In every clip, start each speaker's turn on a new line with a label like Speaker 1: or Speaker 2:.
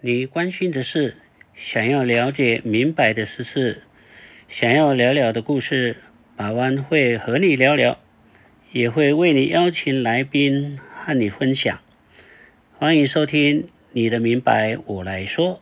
Speaker 1: 你关心的事，想要了解明白的事事，想要聊聊的故事，把湾会和你聊聊，也会为你邀请来宾和你分享。欢迎收听你的明白我来说。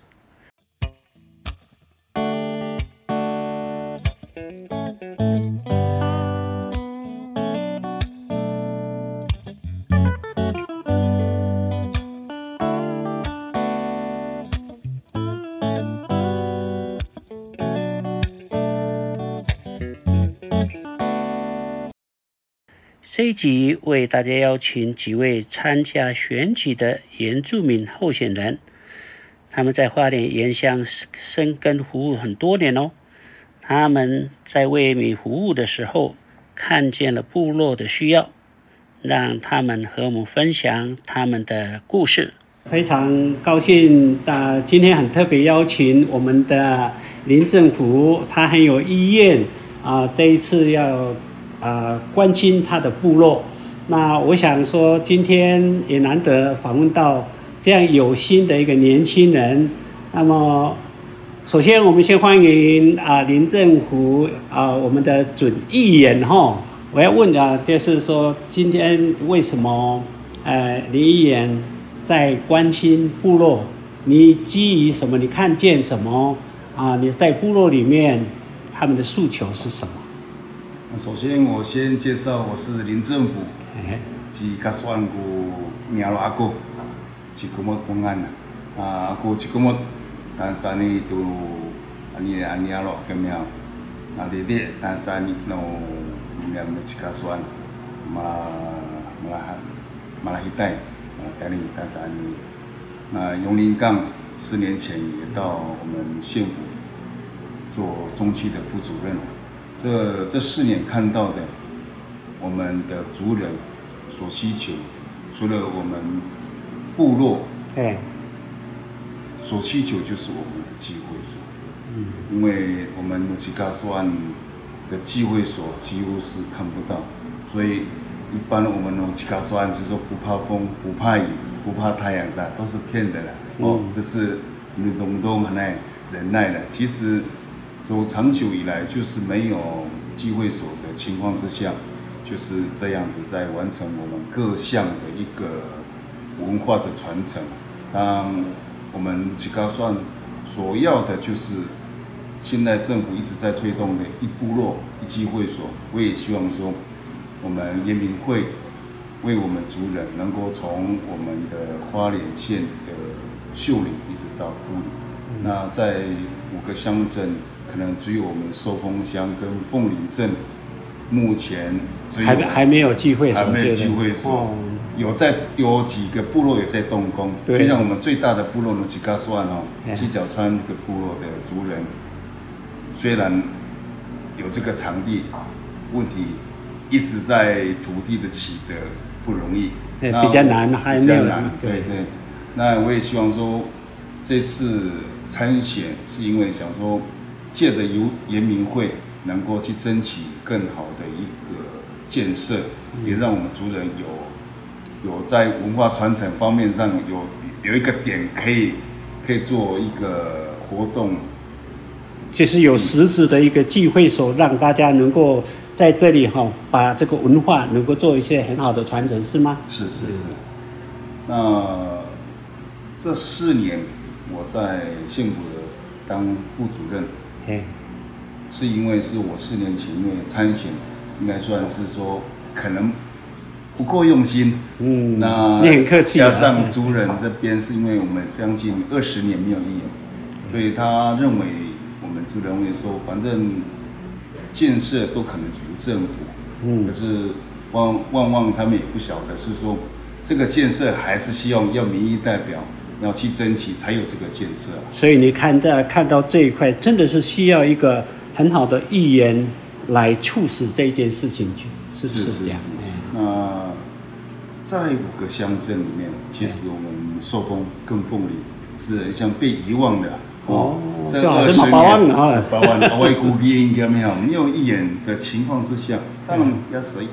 Speaker 1: 集为大家邀请几位参加选举的原住民候选人，他们在花莲原乡生根服务很多年哦。他们在为民服务的时候，看见了部落的需要，让他们和我们分享他们的故事。非常高兴，啊，今天很特别邀请我们的林政府，他很有意愿啊，这一次要。啊，关心他的部落。那我想说，今天也难得访问到这样有心的一个年轻人。那么，首先我们先欢迎啊林政福啊我们的准议员哈。我要问啊，就是说今天为什么呃林议员在关心部落？你基于什么？你看见什么啊？你在部落里面他们的诉求是什么？
Speaker 2: 首先，我先介绍，我是林政府，是甲算过名落阿哥，是公务公安啊，阿哥是公务，但是呢，都安尼安尼落咁样，啊，弟弟，但是呢，喏，念是甲算，马马拉马拉希代，啊，带领但是尼，那永林岗四年前也到我们县府做中期的副主任。这这四年看到的，我们的族人所需求，除了我们部落，哎，所需求就是我们的机会所，嗯，因为我们努奇嘎斯湾的机会所几乎是看不到，所以一般我们努奇嘎斯湾就是说不怕风，不怕雨，不怕太阳晒，都是骗人的，哦，这是你懂不懂？很耐忍耐的，其实。说长久以来就是没有机会所的情况之下，就是这样子在完成我们各项的一个文化的传承。当我们吉高算所要的就是现在政府一直在推动的一部落一机会所，我也希望说我们延民会为我们族人能够从我们的花莲县的秀岭一直到埔里，那在五个乡镇。可能只有我们寿丰乡跟凤林镇，目前
Speaker 1: 还还没有机会，
Speaker 2: 还没有机会说，有在有几个部落也在动工，就像我们最大的部落呢，吉嘎算哦，七角川这个部落的族人，虽然有这个场地，问题一直在土地的取得不容易，
Speaker 1: 比较难，还
Speaker 2: 比较难，对对。那我也希望说，这次参选是因为想说。借着由延明会能够去争取更好的一个建设，也让我们族人有有在文化传承方面上有有一个点可以可以做一个活动，
Speaker 1: 就是有实质的一个聚会所，让大家能够在这里哈把这个文化能够做一些很好的传承，是吗？
Speaker 2: 是是是。那这四年我在县府当副主任。是因为是我四年前因为参选，应该算是说可能不够用心。
Speaker 1: 嗯，那你很客气。
Speaker 2: 加上族人这边是因为我们将近二十年没有议员，所以他认为我们族人会说，反正建设都可能由政府。嗯，可是旺旺旺他们也不晓得是说这个建设还是希望要民意代表。要去争取才有这个建设，
Speaker 1: 所以你看到看到这一块，真的是需要一个很好的预言来促使这件事情去，是是是这样。
Speaker 2: 那在五个乡镇里面，其实我们寿丰跟凤林是像被遗忘的
Speaker 1: 哦。这二十年
Speaker 2: 啊，八万外国兵应该没有没有议员的情况之下，当然要谁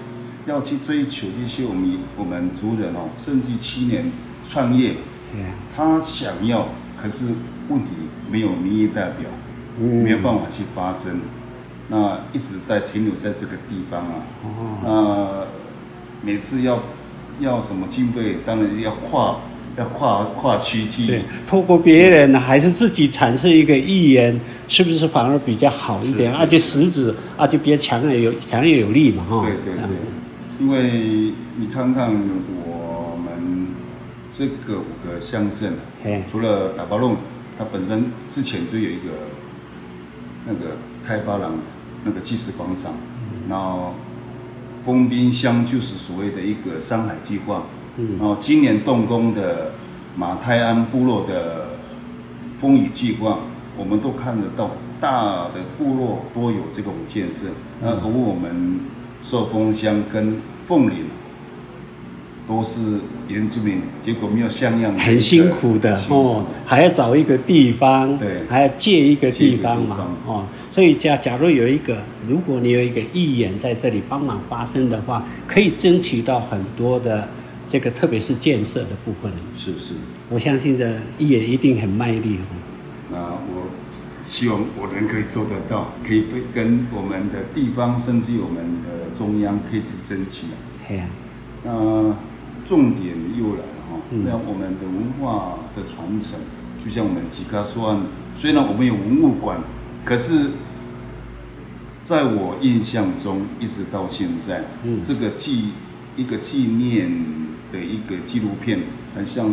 Speaker 2: 要去追求这些我们我们族人哦，甚至七年创业。他想要，可是问题没有民意代表，
Speaker 1: 嗯
Speaker 2: 没有办法去发声，那一直在停留在这个地方啊。
Speaker 1: 哦，
Speaker 2: 那每次要要什么经费，当然要跨要跨跨区
Speaker 1: 是
Speaker 2: 去。
Speaker 1: 透过别人呢，还是自己产生一个意愿，是不是反而比较好一点？而且实质，而且比较强而有强而有力嘛，哈。
Speaker 2: 对对对，因为你看看我们这个五个乡镇，除了打巴弄，它本身之前就有一个那个开发廊那个祭祀广场，然后丰滨乡就是所谓的一个山海计划，
Speaker 1: 嗯。
Speaker 2: 然后今年动工的马泰安部落的风雨计划，我们都看得到大的部落都有这种建设，那而我们寿丰乡跟凤岭都是原住民，结果没有像样的
Speaker 1: 很辛苦的哦，还要找一个地方，
Speaker 2: 对
Speaker 1: 还要借一个地方嘛哦，所以假假如有一个，如果你有一个义眼在这里帮忙发声的话，可以争取到很多的这个，特别是建设的部分。
Speaker 2: 是是。
Speaker 1: 我相信这义眼一定很卖力哦。
Speaker 2: 那我希望我能可以做得到，可以被跟我们的地方，甚至我们的中央可以去争取。
Speaker 1: 嘿呀、
Speaker 2: 那重点又来了哈，
Speaker 1: 嗯。
Speaker 2: 那我们的文化的传承，就像我们吉卡说案，虽然我们有文物馆，可是在我印象中，一直到现在，
Speaker 1: 嗯。
Speaker 2: 这个纪一个纪念的一个纪录片，好像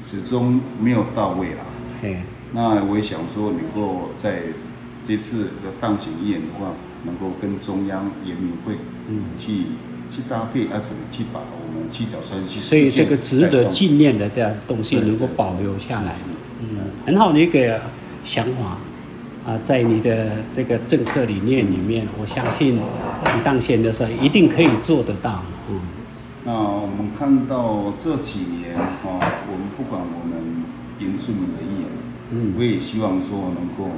Speaker 2: 始终没有到位啦。
Speaker 1: 嘿，
Speaker 2: 那我也想说，能够在这次的当选议员的话，能够跟中央人民会
Speaker 1: 嗯。
Speaker 2: 去、去搭配，啊，怎么去把我们七角川去
Speaker 1: 所以这个值得纪念的这样东西
Speaker 2: 对
Speaker 1: 能够保留下来。嗯，很好的一个想法啊，在你的这个政策理念里面，我相信你当选的时候一定可以做得到，嗯，
Speaker 2: 那我们看到这几年啊、我们不管我们原住民的议员，
Speaker 1: 嗯。
Speaker 2: 我也希望说能够，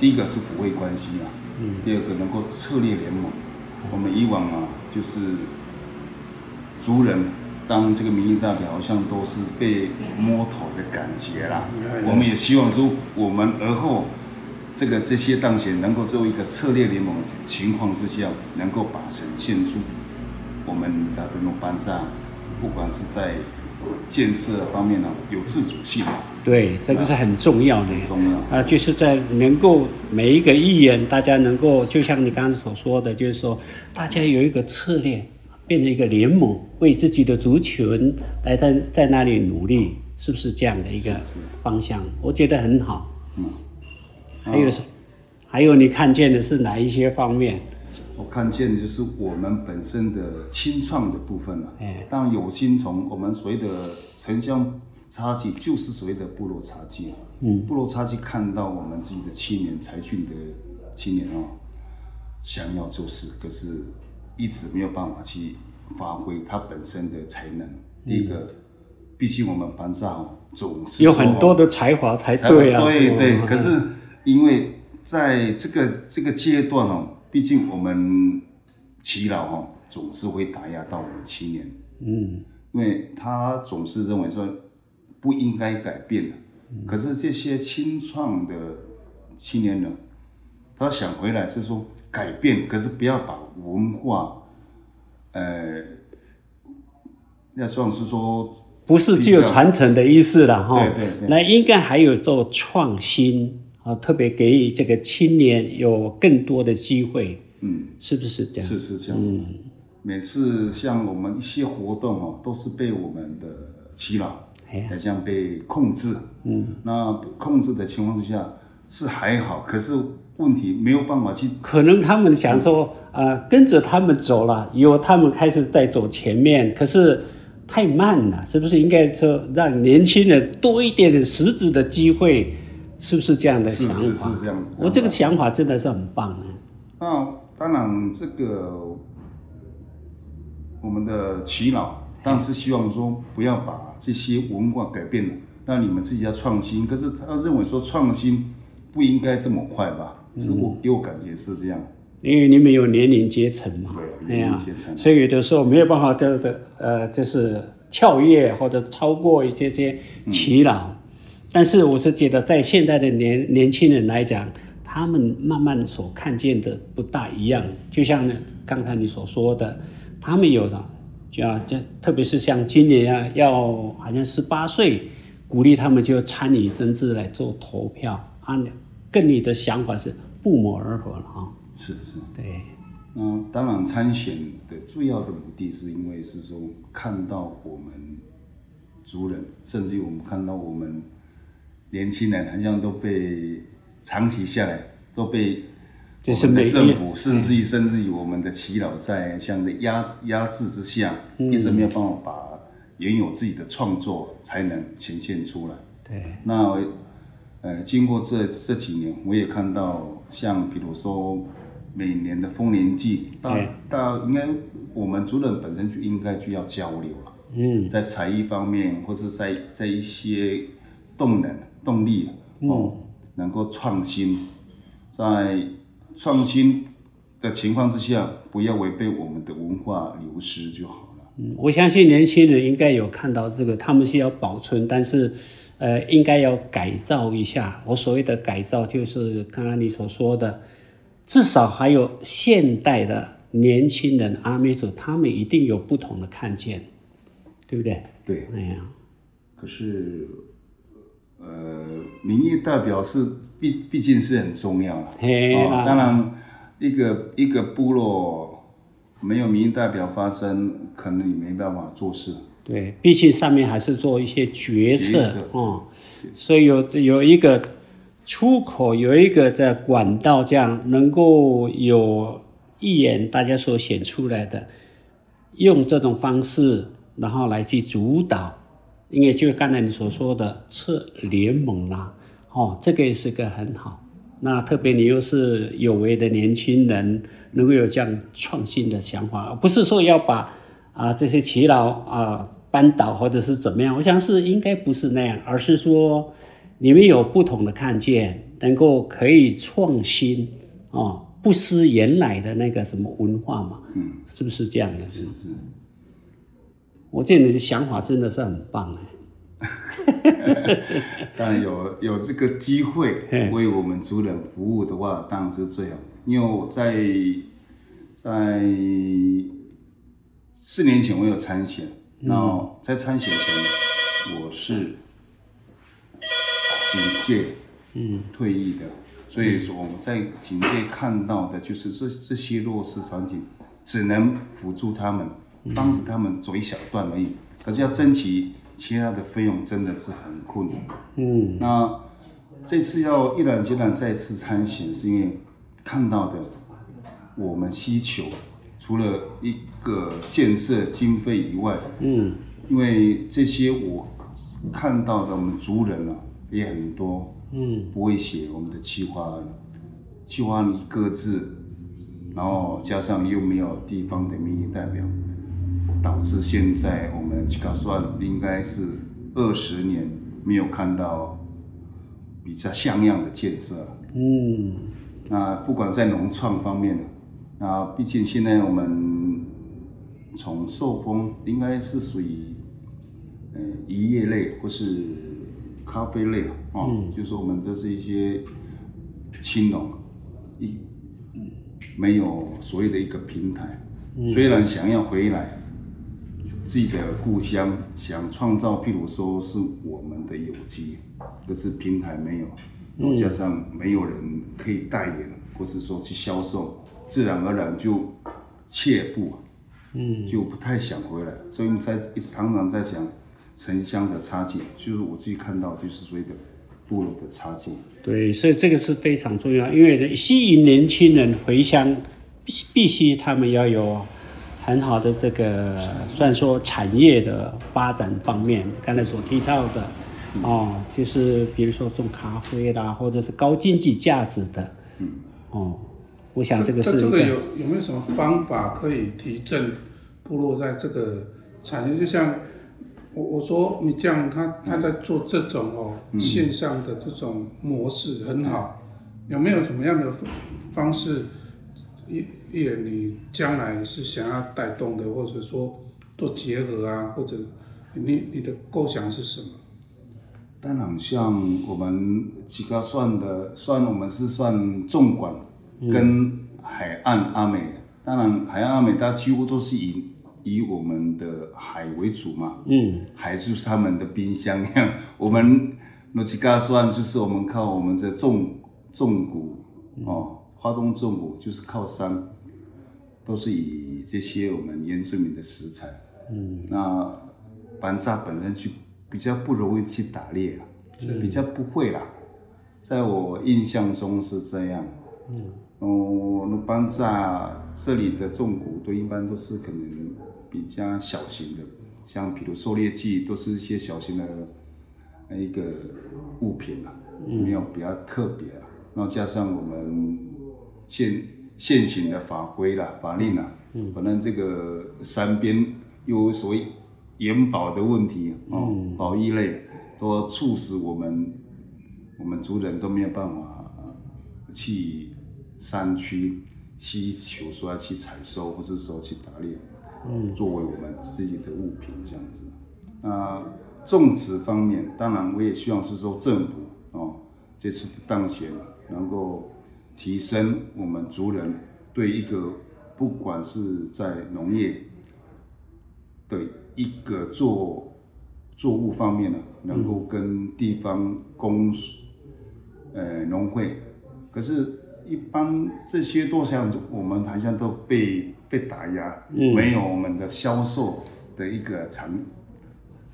Speaker 2: 第一个是抚慰关系啊，
Speaker 1: 嗯。
Speaker 2: 第二个能够策略联盟。我们以往啊，就是族人当这个民意代表，好像都是被摸头的感觉啦。我们也希望说，我们而后这个这些当选能够作为一个策略联盟的情况之下，能够把呈现出我们的这种班长，不管是在建设方面呢，有自主性，
Speaker 1: 对，这个是很重要的。
Speaker 2: 很重要。
Speaker 1: 啊，就是在能够每一个议员，大家能够就像你刚刚所说的，就是说大家有一个策略，变成一个联盟，为自己的族群来在在那里努力，是不是这样的一个
Speaker 2: 是是
Speaker 1: 方向？我觉得很好。
Speaker 2: 嗯，
Speaker 1: 还有是，还有你看见的是哪一些方面？
Speaker 2: 我看见的就是我们本身的清创的部分了、
Speaker 1: 哎
Speaker 2: 当然有心从我们所谓的城乡差距，就是所谓的部落差距。
Speaker 1: 嗯，
Speaker 2: 部落差距看到我们自己的青年才俊的青年哦，想要做事，可是一直没有办法去发挥他本身的才能。第一个，毕竟我们班上总是
Speaker 1: 嗯有很多的才华才
Speaker 2: 才
Speaker 1: 对啊。
Speaker 2: 对对，
Speaker 1: 嗯
Speaker 2: 可是因为在这个这个阶段哦，毕竟我们耆老哦，总是会打压到我们青年，
Speaker 1: 嗯，
Speaker 2: 因为他总是认为说不应该改变的。
Speaker 1: 嗯
Speaker 2: 可是这些清创的青年人，他想回来是说改变，可是不要把文化，呃，要算是说
Speaker 1: 不是具有传承的意思了哈。
Speaker 2: 对对对
Speaker 1: 那应该还有做创新啊，特别给予这个青年有更多的机会，
Speaker 2: 嗯。
Speaker 1: 是不是这样？
Speaker 2: 是是这样子。每次像我们一些活动哦，都是被我们的耆老
Speaker 1: 哎呀
Speaker 2: 好像被控制。嗯，那控制的情况之下是还好，可是问题没有办法去
Speaker 1: 可能他们想说，呃，跟着他们走了，以后他们开始在走前面，可是太慢了，是不是应该说让年轻人多一点点实质的机会？是不是这样的想法？
Speaker 2: 是是这样子。
Speaker 1: 我这个想法真的是很棒的。
Speaker 2: 那当然，这个我们的祈老当然是希望说不要把这些文化改变了，让你们自己要创新。可是他认为说创新不应该这么快吧？是我给我感觉是这样。
Speaker 1: 因为你们有年龄阶层嘛，
Speaker 2: 对年龄阶层
Speaker 1: 所以有的时候没有办法这个呃，就是跳跃或者超过一些些疲劳，但是我是觉得，在现在的年年轻人来讲，他们慢慢所看见的不大一样。就像刚才你所说的，他们有的，就啊，就特别是像今年啊，要好像十八岁，鼓励他们就参与政治来做投票。啊，跟你的想法是不谋而合了啊。
Speaker 2: 是是，
Speaker 1: 对。
Speaker 2: 那当然，参选的最要的目的是因为是说看到我们族人，甚至于我们看到我们年轻人，好像都被长期下来都被
Speaker 1: 就是
Speaker 2: 我们的政府，甚至于甚至于我们的耆老在这样的压压制之下，一直没有办法把原有自己的创作才能呈现出来。
Speaker 1: 对，
Speaker 2: 那呃，经过这这几年，我也看到，像比如说每年的丰年祭，大
Speaker 1: 对
Speaker 2: 大应该我们族人本身就应该就要交流了，
Speaker 1: 嗯，
Speaker 2: 在才艺方面，或是在在一些动能、动力哦，能够创新，在创新的情况之下，不要违背我们的文化流失就好了。
Speaker 1: 嗯我相信年轻人应该有看到这个，他们是要保存，但是，呃，应该要改造一下。我所谓的改造，就是刚刚你所说的，至少还有现代的年轻人阿美族，他们一定有不同的看见，对不对？
Speaker 2: 对，
Speaker 1: 哎呀，
Speaker 2: 可是，呃，民意代表是毕毕竟是很重要了。哦
Speaker 1: 嘿啊
Speaker 2: 当然，一个一个部落没有民意代表发声，可能你没办法做事。
Speaker 1: 对，毕竟上面还是做一些决策
Speaker 2: 决策。
Speaker 1: 哦，所以有有一个出口，有一个在管道，这样能够有一眼大家所显出来的，用这种方式，然后来去主导，因为就刚才你所说的策联盟啦、哦，这个也是个很好。那特别你又是有为的年轻人，能够有这样创新的想法，不是说要把啊这些祈老啊扳倒或者是怎么样，我想是应该不是那样，而是说你们有不同的看见，能够可以创新哦，不失原来的那个什么文化嘛，
Speaker 2: 嗯，
Speaker 1: 是不是这样的？
Speaker 2: 是是，
Speaker 1: 我觉得你的想法真的是很棒哎。
Speaker 2: 当然有有这个机会
Speaker 1: 嘿
Speaker 2: 为我们族人服务的话，当然是最好。因为我在在四年前我有参选，然后在参选前我是警戒嗯退役的，所以说我们在警戒看到的就是这这些弱势场景，只能辅助他们，帮助他们走一小段而已，可是要争取其他的费用真的是很困难。
Speaker 1: 嗯，
Speaker 2: 那这次要毅然决然再次参选，是因为看到的我们需求，除了一个建设经费以外，
Speaker 1: 嗯，
Speaker 2: 因为这些我看到的我们族人啊也很多，
Speaker 1: 嗯，
Speaker 2: 不会写我们的企划案，企划案一个字，然后加上又没有地方的民意代表，导致现在我们打算应该是二十年没有看到比较像样的建设。
Speaker 1: 嗯，
Speaker 2: 那不管在农创方面，那毕竟现在我们从受风应该是属于呃渔业类或是咖啡类哦，就是说我们这是一些青农一没有所谓的一个平台，虽然想要回来自己的故乡，想创造譬如说是我们的有机，可是平台没有，然后加上没有人可以代言，或是说去销售，自然而然就怯步，嗯，就不太想回来，所以我们在一常常在想城乡的差距，就是我自己看到就是所谓的部落的差距。
Speaker 1: 对，所以这个是非常重要，因为吸引年轻人回乡，必必须他们要有很好的这个，算说产业的发展方面，刚才所提到的，哦，就是比如说种咖啡啦，或者是高经济价值的，嗯，哦，我想这个是一个，
Speaker 3: 这个有有没有什么方法可以提振部落在这个产业？就像我我说你这样，他他在做这种哦、线上的这种模式很好，有没有什么样的方式？一一人你将来是想要带动的，或者说做结合啊，或者你你的构想是什么？
Speaker 2: 当然，像我们几个算的，算我们是算纵管跟海岸阿美。当然，海岸阿美它几乎都是以以我们的海为主嘛。嗯，海就是他们的冰箱一样。我们那几个算就是我们靠我们的重重谷哦，花东重谷就是靠山，都是以这些我们原住民的食材。嗯，那班扎本身就。比较不容易去打猎啊，比较不会啦，在我印象中是这样。嗯，哦，那班扎这里的重谷都一般都是可能比较小型的，像比如狩猎季都是一些小型的一个物品啊，没有比较特别啊。然后加上我们现现行的法规啦、法令啦，嗯，反正这个山边有所谓。延保的问题哦，保育类都促使我们我们族人都没有办法去山区需求说要去采收，或者说去打猎，嗯，作为我们自己的物品这样子。那种植方面，当然我也希望是说政府哦，这次当选能够提升我们族人对一个不管是在农业的。一个作作物方面呢，能够跟地方公呃农会，可是，一般这些都像我们好像都被被打压，没有我们的销售的一个场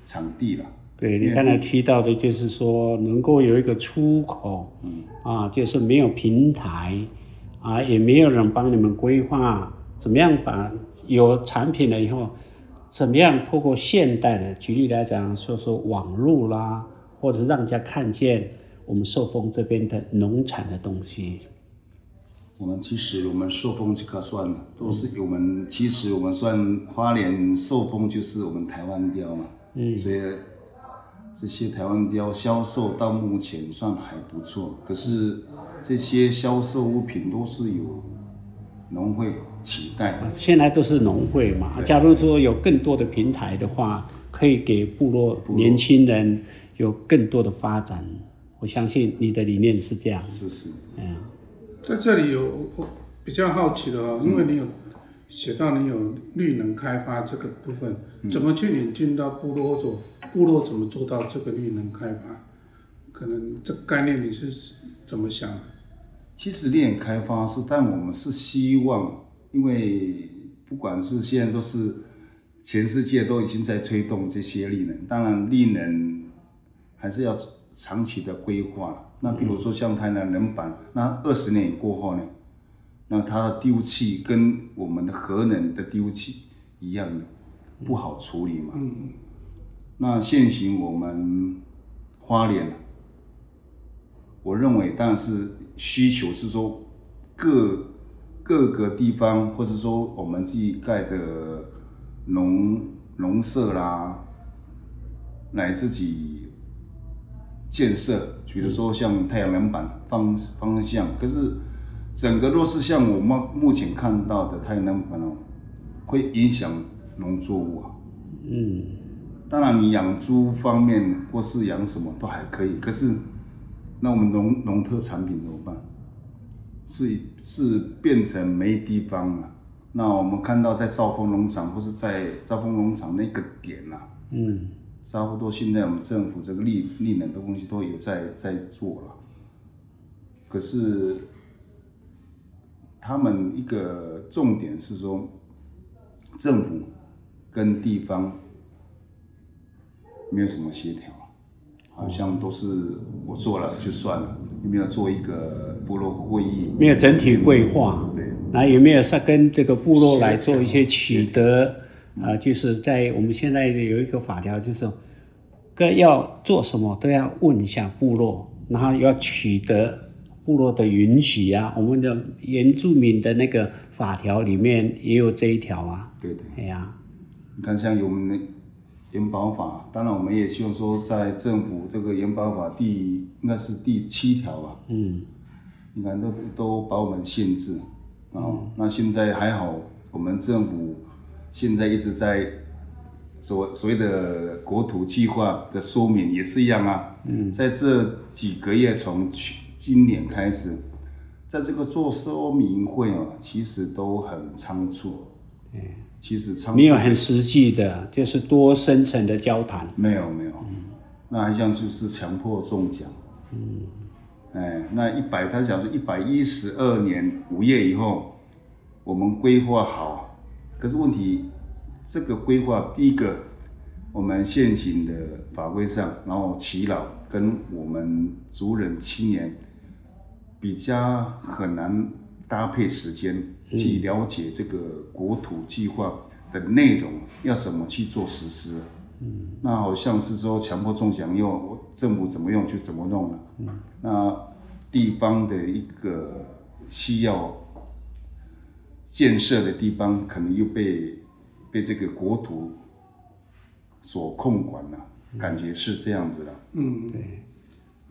Speaker 2: 场地了。
Speaker 1: 对你刚才提到的，就是说能够有一个出口，啊，就是没有平台，啊，也没有人帮你们规划怎么样把有产品了以后。怎么样？透过现代的，举例来讲，说说网络啦，或者让人家看见我们寿丰这边的农产的东西。
Speaker 2: 我们其实我们寿丰这个算都是我们其实我们算花莲寿丰就是我们台湾雕嘛，嗯，所以这些台湾雕销售到目前算还不错。可是这些销售物品都是有。农会期待，
Speaker 1: 现在都是农会嘛。假如说有更多的平台的话，可以给部落年轻人有更多的发展。我相信你的理念是这样。
Speaker 2: 是是。
Speaker 3: 嗯，在这里有我比较好奇的哦，因为你有写到你有绿能开发这个部分，怎么去引进到部落做？部落怎么做到这个绿能开发？可能这概念你是怎么想的？
Speaker 2: 其实炼开发是，但我们是希望，因为不管是现在都是全世界都已经在推动这些绿能，当然绿能还是要长期的规划。那比如说像台南人板，那二十年过后呢，那它的丢弃跟我们的核能的丢弃一样的不好处理嘛。那现行我们花莲，我认为当然是。需求是说各各个地方，或者说我们自己盖的农农舍啦，来自己建设，比如说像太阳能板方方向。可是整个若是像我们目前看到的太阳能板哦，会影响农作物啊。嗯，当然你养猪方面或是养什么都还可以，可是。那我们农农特产品怎么办？是是变成没地方了。那我们看到在兆丰农场或是在兆丰农场那个点呐，嗯，差不多现在我们政府这个利利能的东西都有在在做了。可是他们一个重点是说，政府跟地方没有什么协调。好像都是我做了就算了，有没有做一个部落会议？
Speaker 1: 没有整体规划，对，那有没有是跟这个部落来做一些取得？啊，就是在我们现在有一个法条，就是各要做什么都要问一下部落，然后要取得部落的允许啊。我们的原住民的那个法条里面也有这一条啊。
Speaker 2: 对对。
Speaker 1: 哎呀，
Speaker 2: 你看像有我们的。研保法，当然我们也希望说，在政府这个研保法第应该是第七条吧。嗯，你看都都把我们限制，啊，那现在还好，我们政府现在一直在所所谓的国土计划的说明也是一样啊。嗯，在这几个月，从去今年开始，在这个做说明会啊，其实都很仓促。嗯，其实仓促
Speaker 1: 没有很实际的，就是多深层的交谈。
Speaker 2: 没有没有，那好像就是强迫中奖。嗯，哎，那一百，他讲说一百一十二年五月以后，我们规划好，可是问题。这个规划，第一个，我们现行的法规上，然后耆老跟我们族人青年比较很难搭配时间去了解这个国土计划的内容要怎么去做实施。嗯，那好像是说强迫中奖用政府怎么用就怎么弄了。嗯，那地方的一个需要建设的地方，可能又被。被这个国土所控管了，感觉是这样子的。
Speaker 1: 嗯，对。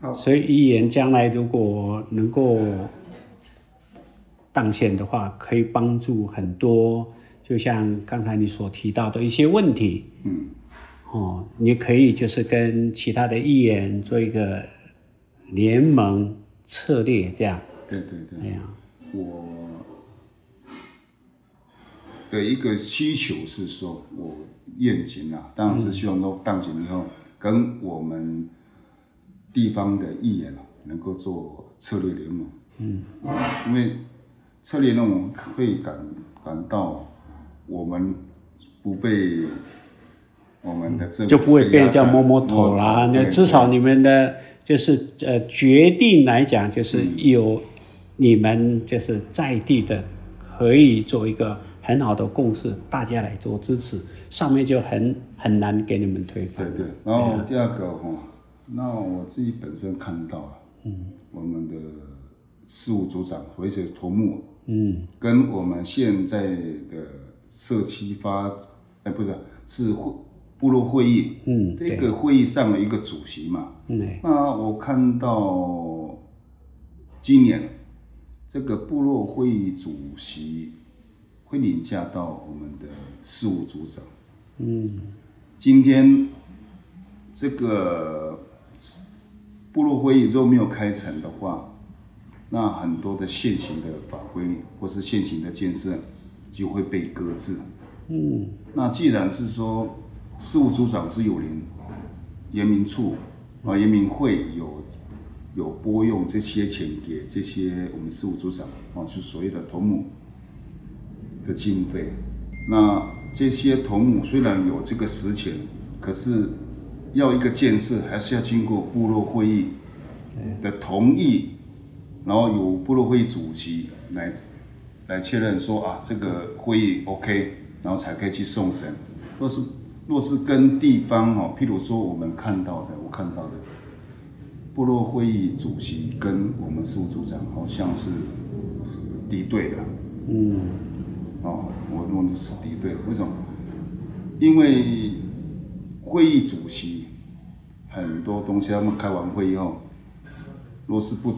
Speaker 1: 好，所以一言将来如果能够当选的话，可以帮助很多，就像刚才你所提到的一些问题。嗯。哦，你可以就是跟其他的议员做一个联盟策略，这样。
Speaker 2: 对对对。哎呀，我。的一个需求是说，我愿景啊，当然是希望说当选以后，跟我们地方的议员啊能够做策略联盟。嗯，因为策略联盟会感感到我们不被我们的政府
Speaker 1: 就不会被人家摸摸头啦。那至少你们的就是呃决定来讲，就是有你们就是在地的可以做一个。很好的共识，大家来做支持，上面就很很难给你们推翻。
Speaker 2: 对对，然后第二个哈，那我自己本身看到了，嗯，我们的事务组长或者头目，嗯，跟我们现在的社区发，哎，不是，是会部落会议，嗯，这个会议上的一个主席嘛，嗯，那我看到今年这个部落会议主席。会凌驾到我们的事务组长。嗯，今天这个部落会议如果没有开成的话，那很多的现行的法规或是现行的建设就会被搁置。嗯，那既然是说事务组长是有人，严民处啊，严民会有有拨用这些钱给这些我们事务组长啊，就所谓的头目。的经费，那这些头目虽然有这个实权，可是要一个建设，还是要经过部落会议的同意，然后由部落会议主席来来确认说啊，这个会议 OK，然后才可以去送审。若是若是跟地方哦，譬如说我们看到的，我看到的部落会议主席跟我们事务组长好像是敌对的，嗯。哦，我弄的是敌对，为什么？因为会议主席很多东西，他们开完会以后，若是不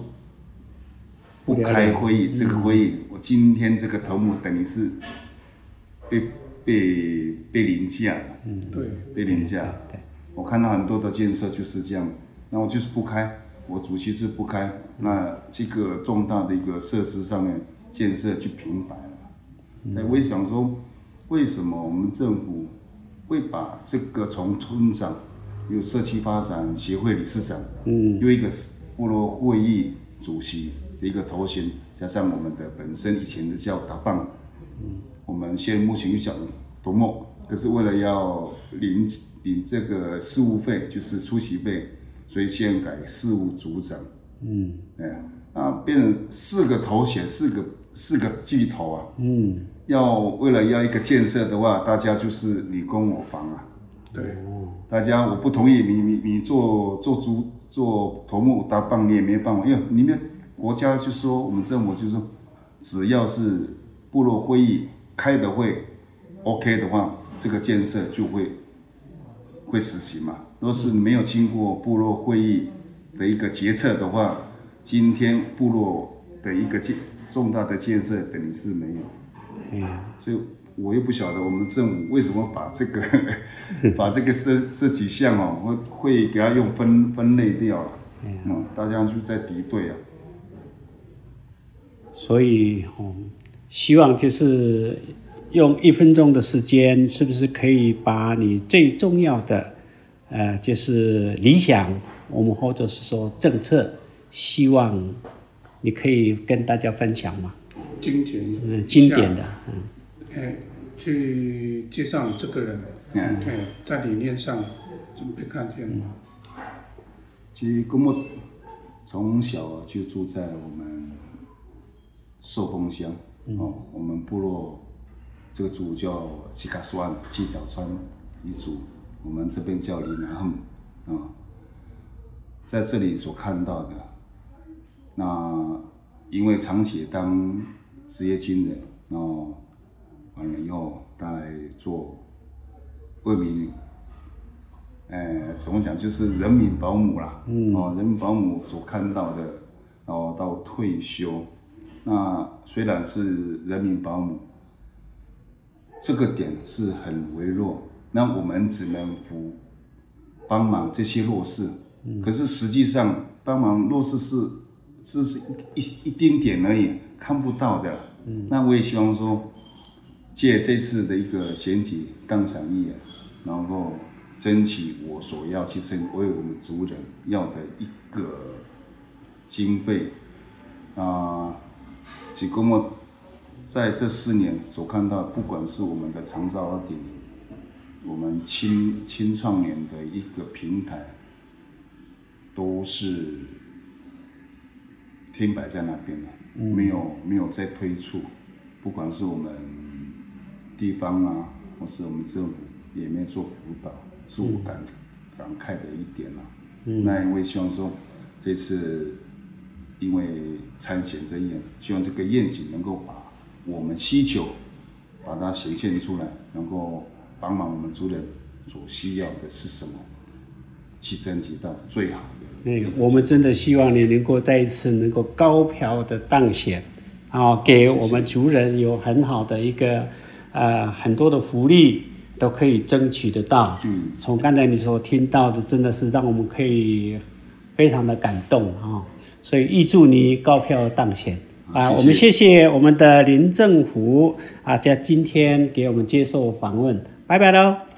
Speaker 2: 不开会议，这个会议，我今天这个头目等于是被被被凌驾了，
Speaker 3: 嗯，对，
Speaker 2: 被凌驾。对，我看到很多的建设就是这样，那我就是不开，我主席是不开，那这个重大的一个设施上面建设去平白。在我也想说，为什么我们政府会把这个从村长、有社区发展协会理事长，嗯，又一个部落会议主席的一个头衔，加上我们的本身以前的叫打棒，嗯，我们现在目前又讲多梦，可是为了要领领这个事务费，就是出席费，所以现在改事务组长，嗯，哎，那变成四个头衔，四个。四个巨头啊，嗯，要为了要一个建设的话，大家就是你攻我防啊，
Speaker 3: 对，
Speaker 2: 大家我不同意，你你你做做主做头目搭棒，你也没办法，因为你们国家就说我们政府就说，只要是部落会议开的会，OK 的话，这个建设就会会实行嘛。若是没有经过部落会议的一个决策的话，今天部落的一个建重大的建设等于是没有，嗯，所以我又不晓得我们政府为什么把这个 把这个这这几项哦，会会给它用分分类掉了，嗯，大家就在敌对啊。
Speaker 1: 所以哦，希望就是用一分钟的时间，是不是可以把你最重要的，呃，就是理想，我们或者是说政策，希望你可以跟大家分享吗？
Speaker 3: 经典，
Speaker 1: 嗯，经典的，嗯，
Speaker 3: 哎，去介绍你这个人，
Speaker 2: 嗯，
Speaker 3: 哎，在理念上怎么被看见？
Speaker 2: 其实根本从小就住在我们。寿丰乡哦，我们部落这个族叫七卡川七角川一族，我们这边叫林南横啊，在这里所看到的，那因为长期当职业军人，然后完了以后在做为民，哎，怎么讲就是人民保姆啦，哦，人民保姆所看到的，然后到退休。那虽然是人民保姆，这个点是很微弱，那我们只能扶帮忙这些弱势。可是实际上帮忙弱势是只是一一一丁点而已，看不到的。那我也希望说，借这次的一个选举当上议员，然后争取我所要去争为我们族人要的一个经费啊。其实，我在这四年所看到，不管是我们的长照二点零，我们青青创年的一个平台，都是停摆在那边了，没有没有再推出。不管是我们地方啊，或是我们政府，也没有做辅导，是我感感慨的一点了。那因为希望说，这次。因为参选这愿，希望这个愿景能够把我们需求把它显现出来，能够帮忙我们族人所需要的是什么，去争取到最好的。
Speaker 1: 哎，我们真的希望你能够再一次能够高票的当选，啊，给我们族人有很好的一个呃很多的福利都可以争取得到。嗯，从刚才你所听到的，真的是让我们可以非常的感动啊。所以预祝你高票当选啊！我们谢谢我们的林政府啊，在今天给我们接受访问，拜拜喽。